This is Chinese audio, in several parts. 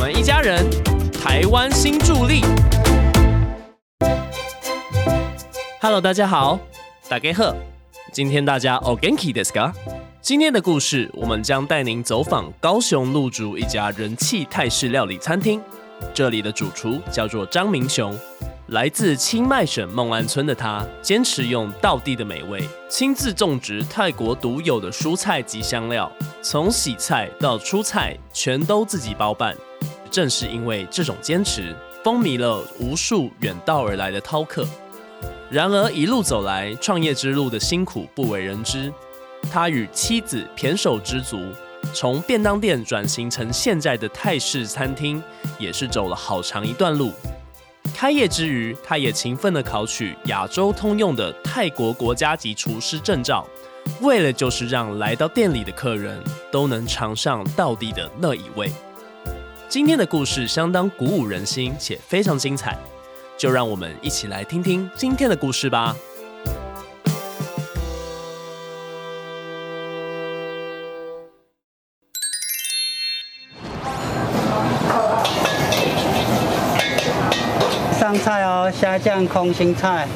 我们一家人，台湾新助力。Hello，大家好，大家好，今天大家 o g a n k i desu ka？今天的故事，我们将带您走访高雄鹿竹一家人气泰式料理餐厅。这里的主厨叫做张明雄，来自清迈省孟安村的他，坚持用道地的美味，亲自种植泰国独有的蔬菜及香料，从洗菜到出菜全都自己包办。正是因为这种坚持，风靡了无数远道而来的饕客。然而一路走来，创业之路的辛苦不为人知。他与妻子胼手知足，从便当店转型成现在的泰式餐厅，也是走了好长一段路。开业之余，他也勤奋地考取亚洲通用的泰国国家级厨师证照，为了就是让来到店里的客人都能尝上道地的那一味。今天的故事相当鼓舞人心，且非常精彩，就让我们一起来听听今天的故事吧。上菜哦，虾酱空心菜，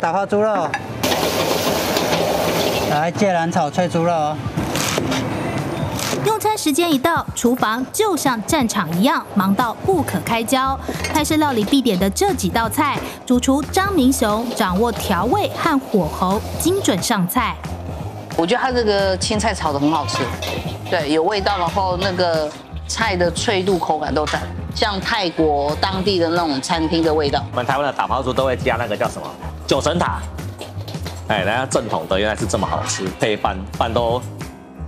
打泡猪肉，来芥兰炒脆猪肉。用餐时间一到，厨房就像战场一样，忙到不可开交。泰式料理必点的这几道菜，主厨张明雄掌握调味和火候，精准上菜。我觉得他这个青菜炒的很好吃，对，有味道，然后那个菜的脆度、口感都在，像泰国当地的那种餐厅的味道。我们台湾的打抛猪都会加那个叫什么九层塔，哎，人家正统的原来是这么好吃，配饭饭都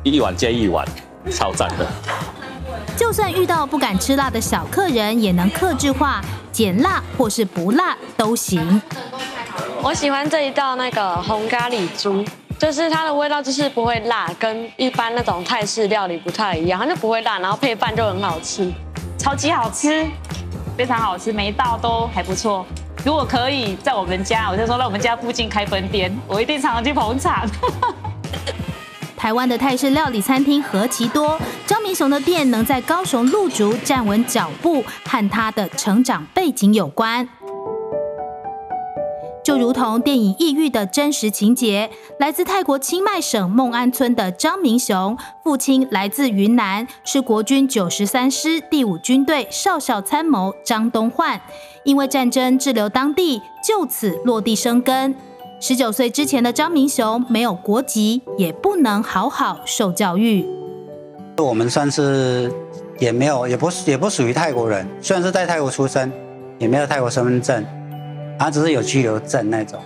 一碗接一碗，超赞的。就算遇到不敢吃辣的小客人，也能克制化，减辣或是不辣都行。我喜欢这一道那个红咖喱猪，就是它的味道就是不会辣，跟一般那种泰式料理不太一样，它就不会辣，然后配饭就很好吃。超级好吃，非常好吃，每一道都还不错。如果可以在我们家，我就说在我们家附近开分店，我一定常常去捧场。台湾的泰式料理餐厅何其多，张明雄的店能在高雄鹿竹站稳脚步，和他的成长背景有关。就如同电影《异域》的真实情节，来自泰国清迈省孟安村的张明雄，父亲来自云南，是国军九十三师第五军队少校参谋张东焕，因为战争滞留当地，就此落地生根。十九岁之前的张明雄没有国籍，也不能好好受教育。我们算是也没有，也不也不属于泰国人，虽然是在泰国出生，也没有泰国身份证。他只是有居留证那种，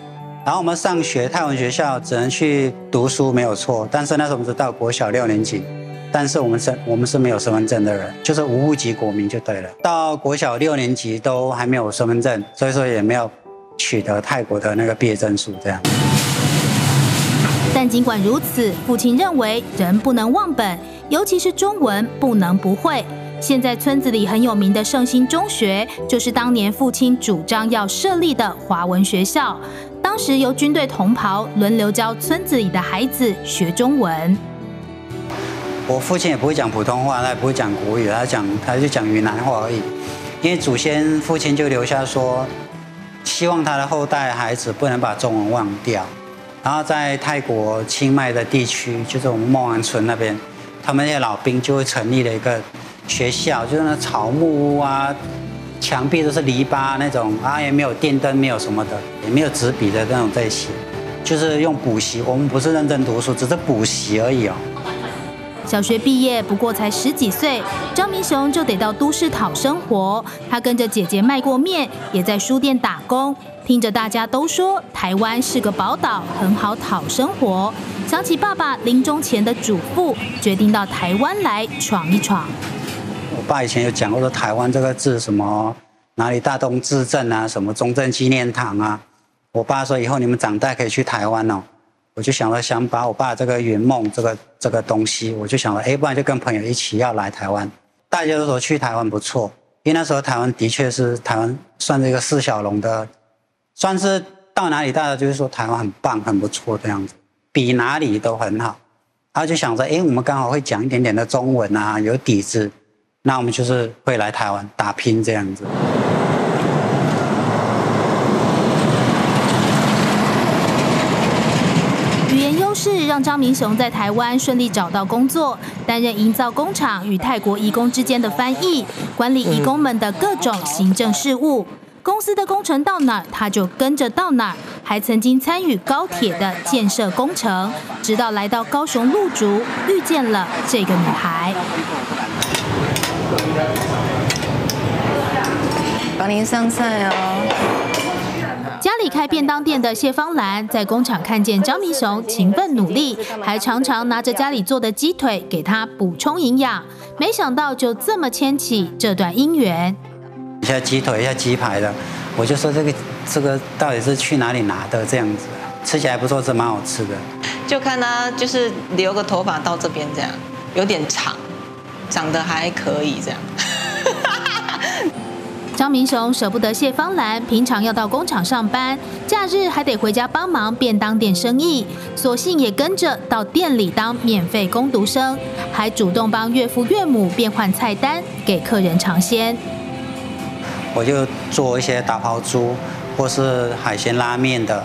然后我们上学泰文学校只能去读书没有错，但是那时候我们是到国小六年级，但是我们是我们是没有身份证的人，就是无户籍国民就对了。到国小六年级都还没有身份证，所以说也没有取得泰国的那个毕业证书这样。但尽管如此，父亲认为人不能忘本，尤其是中文不能不会。现在村子里很有名的圣心中学，就是当年父亲主张要设立的华文学校。当时由军队同袍轮流教村子里的孩子学中文。我父亲也不会讲普通话，他也不会讲国语，他讲他就讲云南话而已。因为祖先父亲就留下说，希望他的后代孩子不能把中文忘掉。然后在泰国清迈的地区，就是我们孟安村那边，他们那些老兵就会成立了一个。学校就是那草木屋啊，墙壁都是篱笆那种啊，也没有电灯，没有什么的，也没有纸笔的那种在写，就是用补习。我们不是认真读书，只是补习而已哦。小学毕业不过才十几岁，张明雄就得到都市讨生活。他跟着姐姐卖过面，也在书店打工。听着大家都说台湾是个宝岛，很好讨生活，想起爸爸临终前的嘱咐，决定到台湾来闯一闯。我爸以前有讲过说台湾这个字什么哪里大东至镇啊，什么中正纪念堂啊。我爸说以后你们长大可以去台湾哦。我就想了想把我爸这个圆梦这个这个东西，我就想了，哎，不然就跟朋友一起要来台湾。大家都说去台湾不错，因为那时候台湾的确是台湾算是一个四小龙的，算是到哪里大家就是说台湾很棒很不错这样子，比哪里都很好。然后就想着，哎，我们刚好会讲一点点的中文啊，有底子。那我们就是会来台湾打拼这样子。语言优势让张明雄在台湾顺利找到工作，担任营造工厂与泰国移工之间的翻译，管理移工们的各种行政事务。公司的工程到哪，他就跟着到哪儿。还曾经参与高铁的建设工程，直到来到高雄鹿竹，遇见了这个女孩。帮您上菜哦。家里开便当店的谢芳兰，在工厂看见张明雄勤奋努力，还常常拿着家里做的鸡腿给他补充营养。没想到就这么牵起这段姻缘。一下鸡腿，一下鸡排的，我就说这个这个到底是去哪里拿的这样子？吃起来不错，是蛮好吃的。就看他就是留个头发到这边这样，有点长，长得还可以这样。张明雄舍不得谢芳兰，平常要到工厂上班，假日还得回家帮忙便当店生意，索性也跟着到店里当免费工读生，还主动帮岳父岳母变换菜单给客人尝鲜。我就做一些打抛猪，或是海鲜拉面的，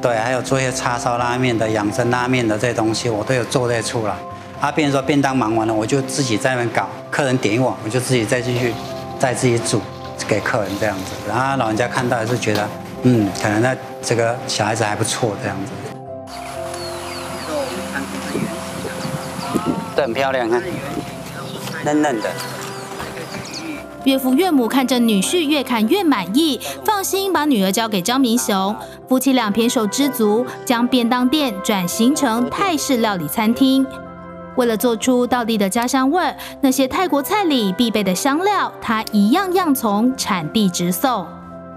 对，还有做一些叉烧拉面的、养生拉面的这些东西，我都有做这出来。啊，别人说便当忙完了，我就自己在那边搞，客人点一碗，我就自己再继续再自己煮给客人这样子。然后老人家看到也是觉得，嗯，可能那这个小孩子还不错这样子。这很漂亮，看，嫩嫩的。岳父岳母看着女婿越看越满意，放心把女儿交给张明雄。夫妻俩胼手知足，将便当店转型成泰式料理餐厅。为了做出道地的家乡味儿，那些泰国菜里必备的香料，他一样样从产地直送。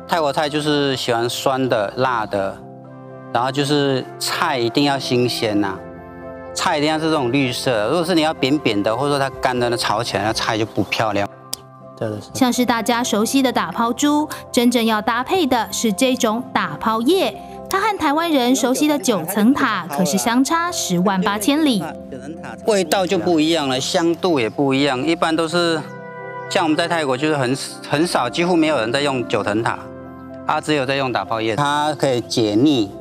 泰国菜就是喜欢酸的、辣的，然后就是菜一定要新鲜呐，菜一定要是这种绿色。如果是你要扁扁的，或者说它干的，那炒起来那菜就不漂亮。像是大家熟悉的打抛猪，真正要搭配的是这种打抛叶。它和台湾人熟悉的九层塔可是相差十万八千里。味道就不一样了，香度也不一样。一般都是像我们在泰国就是很很少，几乎没有人在用九层塔，啊，只有在用打泡叶。它可以解腻。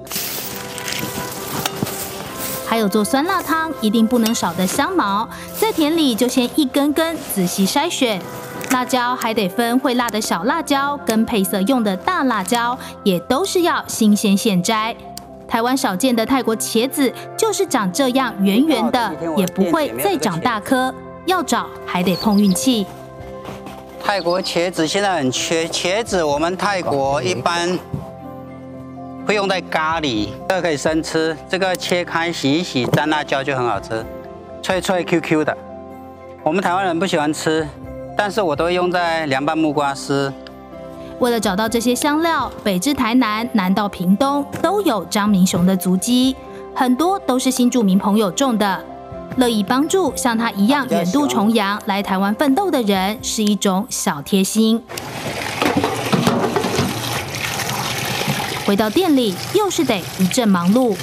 还有做酸辣汤一定不能少的香茅，在田里就先一根根仔细筛选。辣椒还得分会辣的小辣椒跟配色用的大辣椒，也都是要新鲜现摘。台湾少见的泰国茄子就是长这样圆圆的，也不会再长大颗，要找还得碰运气。泰国茄子现在很缺，茄子我们泰国一般会用在咖喱，这个可以生吃，这个切开洗一洗蘸辣椒就很好吃，脆脆 Q Q 的。我们台湾人不喜欢吃。但是我都会用在凉拌木瓜丝。为了找到这些香料，北至台南，南到屏东，都有张明雄的足迹，很多都是新住民朋友种的。乐意帮助像他一样远渡重洋来台湾奋斗的人，是一种小贴心。回到店里，又是得一阵忙碌。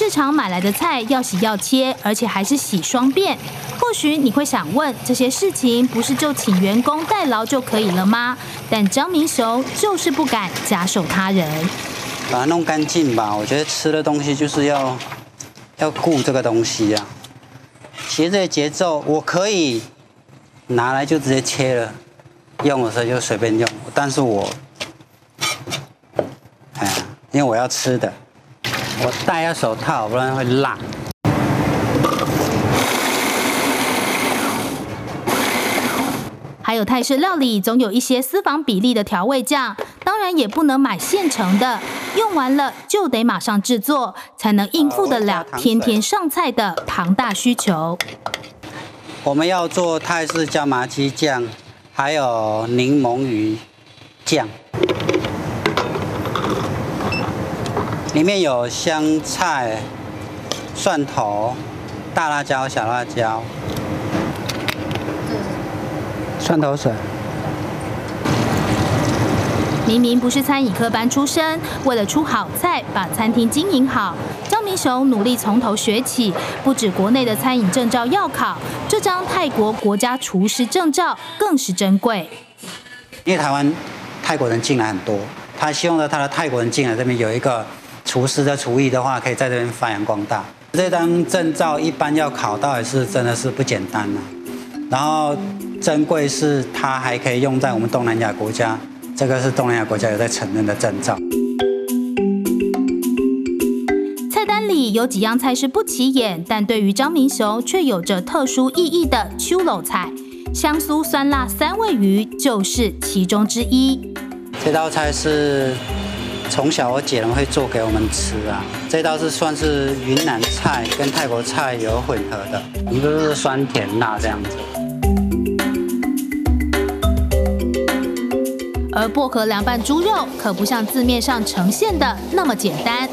市场买来的菜要洗要切，而且还是洗双遍。或许你会想问，这些事情不是就请员工代劳就可以了吗？但张明雄就是不敢假手他人，把它弄干净吧。我觉得吃的东西就是要要顾这个东西呀。其实这些节奏我可以拿来就直接切了，用的时候就随便用。但是我，哎呀，因为我要吃的。我戴下手套，不然会辣。还有泰式料理，总有一些私房比例的调味酱，当然也不能买现成的，用完了就得马上制作，才能应付得了天天上菜的庞大需求。我们要做泰式椒麻鸡酱，还有柠檬鱼酱。里面有香菜、蒜头、大辣椒、小辣椒、蒜头水、明明不是餐饮科班出身，为了出好菜，把餐厅经营好，张明雄努力从头学起。不止国内的餐饮证照要考，这张泰国国家厨师证照更是珍贵。因为台湾泰国人进来很多，他希望呢，他的泰国人进来这边有一个厨师的厨艺的话，可以在这边发扬光大。这张证照一般要考到也是真的是不简单呐。然后珍贵是它还可以用在我们东南亚国家。这个是东南亚国家有在承认的证照。菜单里有几样菜是不起眼，但对于张明雄却有着特殊意义的秋楼菜，香酥酸辣三味鱼就是其中之一。这道菜是从小我姐会做给我们吃啊。这道是算是云南菜跟泰国菜有混合的，一个是酸甜辣这样子。而薄荷凉拌猪肉可不像字面上呈现的那么简单。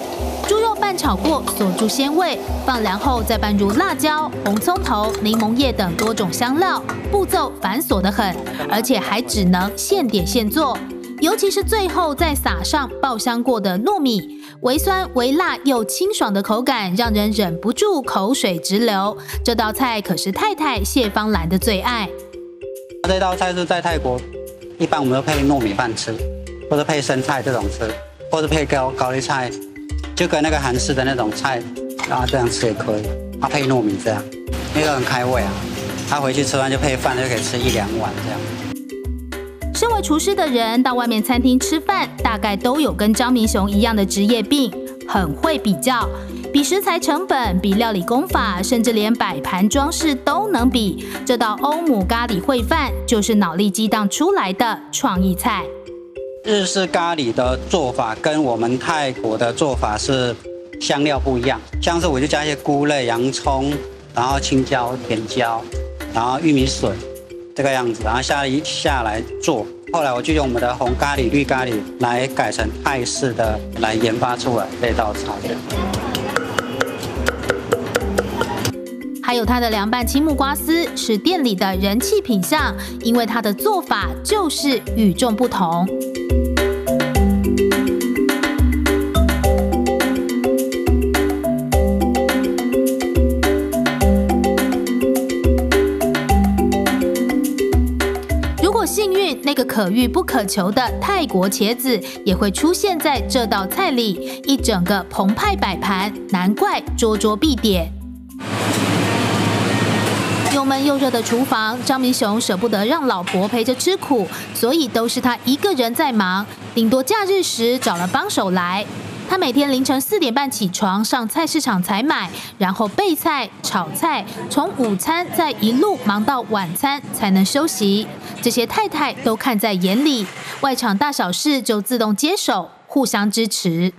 猪肉拌炒过，锁住鲜味，放凉后再拌入辣椒、红葱头、柠檬叶等多种香料，步骤繁琐得很，而且还只能现点现做。尤其是最后再撒上爆香过的糯米，微酸微辣又清爽的口感，让人忍不住口水直流。这道菜可是太太谢芳兰的最爱。这道菜是在泰国。一般我们都配糯米饭吃，或者配生菜这种吃，或者配高高丽菜，就跟那个韩式的那种菜，然后这样吃也可以。它配糯米这样，那个很开胃啊。他回去吃完就配饭，就可以吃一两碗这样。身为厨师的人，到外面餐厅吃饭，大概都有跟张明雄一样的职业病，很会比较。比食材成本，比料理功法，甚至连摆盘装饰都能比。这道欧姆咖喱烩饭就是脑力激荡出来的创意菜。日式咖喱的做法跟我们泰国的做法是香料不一样，像是我就加一些菇类、洋葱，然后青椒、甜椒，然后玉米笋这个样子，然后下一下来做。后来我就用我们的红咖喱、绿咖喱来改成泰式的，来研发出来这道菜。还有它的凉拌青木瓜丝是店里的人气品相，因为它的做法就是与众不同。可遇不可求的泰国茄子也会出现在这道菜里，一整个澎湃摆盘，难怪桌桌必点。又闷又热的厨房，张明雄舍不得让老婆陪着吃苦，所以都是他一个人在忙。顶多假日时找了帮手来。他每天凌晨四点半起床上菜市场采买，然后备菜、炒菜，从午餐再一路忙到晚餐才能休息。这些太太都看在眼里，外场大小事就自动接手，互相支持。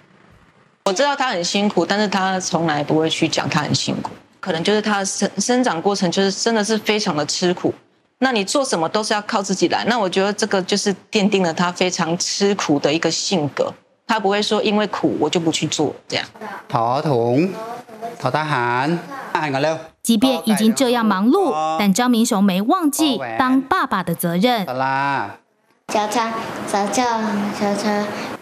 我知道他很辛苦，但是他从来不会去讲他很辛苦。可能就是他生生长过程，就是真的是非常的吃苦。那你做什么都是要靠自己来。那我觉得这个就是奠定了他非常吃苦的一个性格。他不会说因为苦我就不去做这样。淘马桶，大汗，即便已经这样忙碌，但张明雄没忘记当爸爸的责任。啦。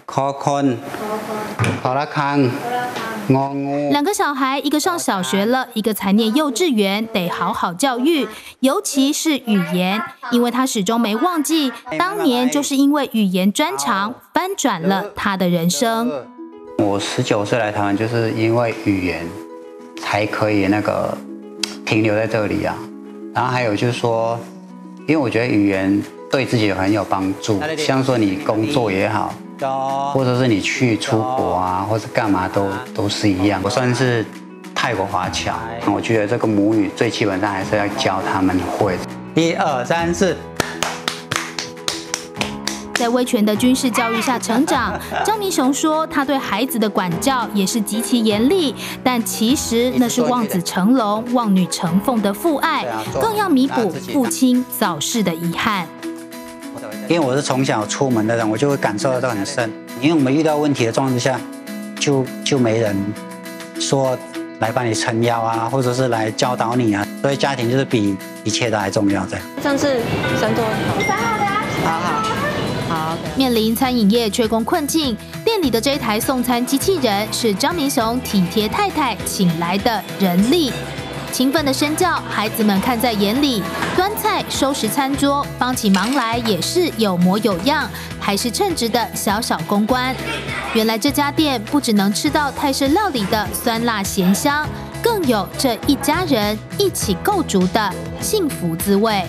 考坤，考考，考拉康。两个小孩，一个上小学了，一个才念幼稚园，得好好教育，尤其是语言，因为他始终没忘记，当年就是因为语言专长翻转了他的人生。我十九岁来台湾，就是因为语言才可以那个停留在这里啊。然后还有就是说，因为我觉得语言对自己很有帮助，像说你工作也好。或者是你去出国啊，或者干嘛都都是一样。我算是泰国华侨，我觉得这个母语最基本上还是要教他们会。一二三四。在威权的军事教育下成长，张明雄说他对孩子的管教也是极其严厉，但其实那是望子成龙、望女成凤的父爱，更要弥补父亲早逝的遗憾。因为我是从小出门的人，我就会感受到很深。因为我们遇到问题的状况之下，就就没人说来帮你撑腰啊，或者是来教导你啊。所以家庭就是比一切都还重要。这样。上次三桌，三号的。好好好。面临餐饮业缺工困境，店里的这台送餐机器人是张明雄体贴太太请来的人力。勤奋的身教，孩子们看在眼里。端菜、收拾餐桌、帮起忙来也是有模有样，还是称职的小小公关。原来这家店不只能吃到泰式料理的酸辣咸香，更有这一家人一起构筑的幸福滋味。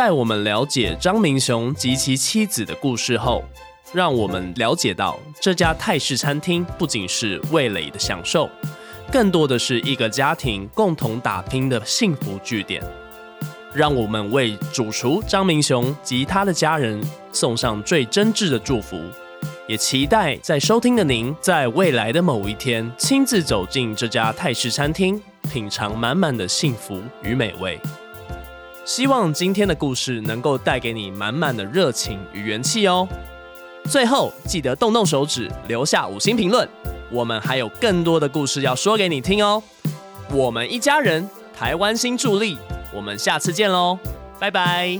在我们了解张明雄及其妻子的故事后，让我们了解到这家泰式餐厅不仅是味蕾的享受，更多的是一个家庭共同打拼的幸福据点。让我们为主厨张明雄及他的家人送上最真挚的祝福，也期待在收听的您在未来的某一天亲自走进这家泰式餐厅，品尝满满的幸福与美味。希望今天的故事能够带给你满满的热情与元气哦。最后记得动动手指，留下五星评论。我们还有更多的故事要说给你听哦。我们一家人，台湾新助力，我们下次见喽，拜拜。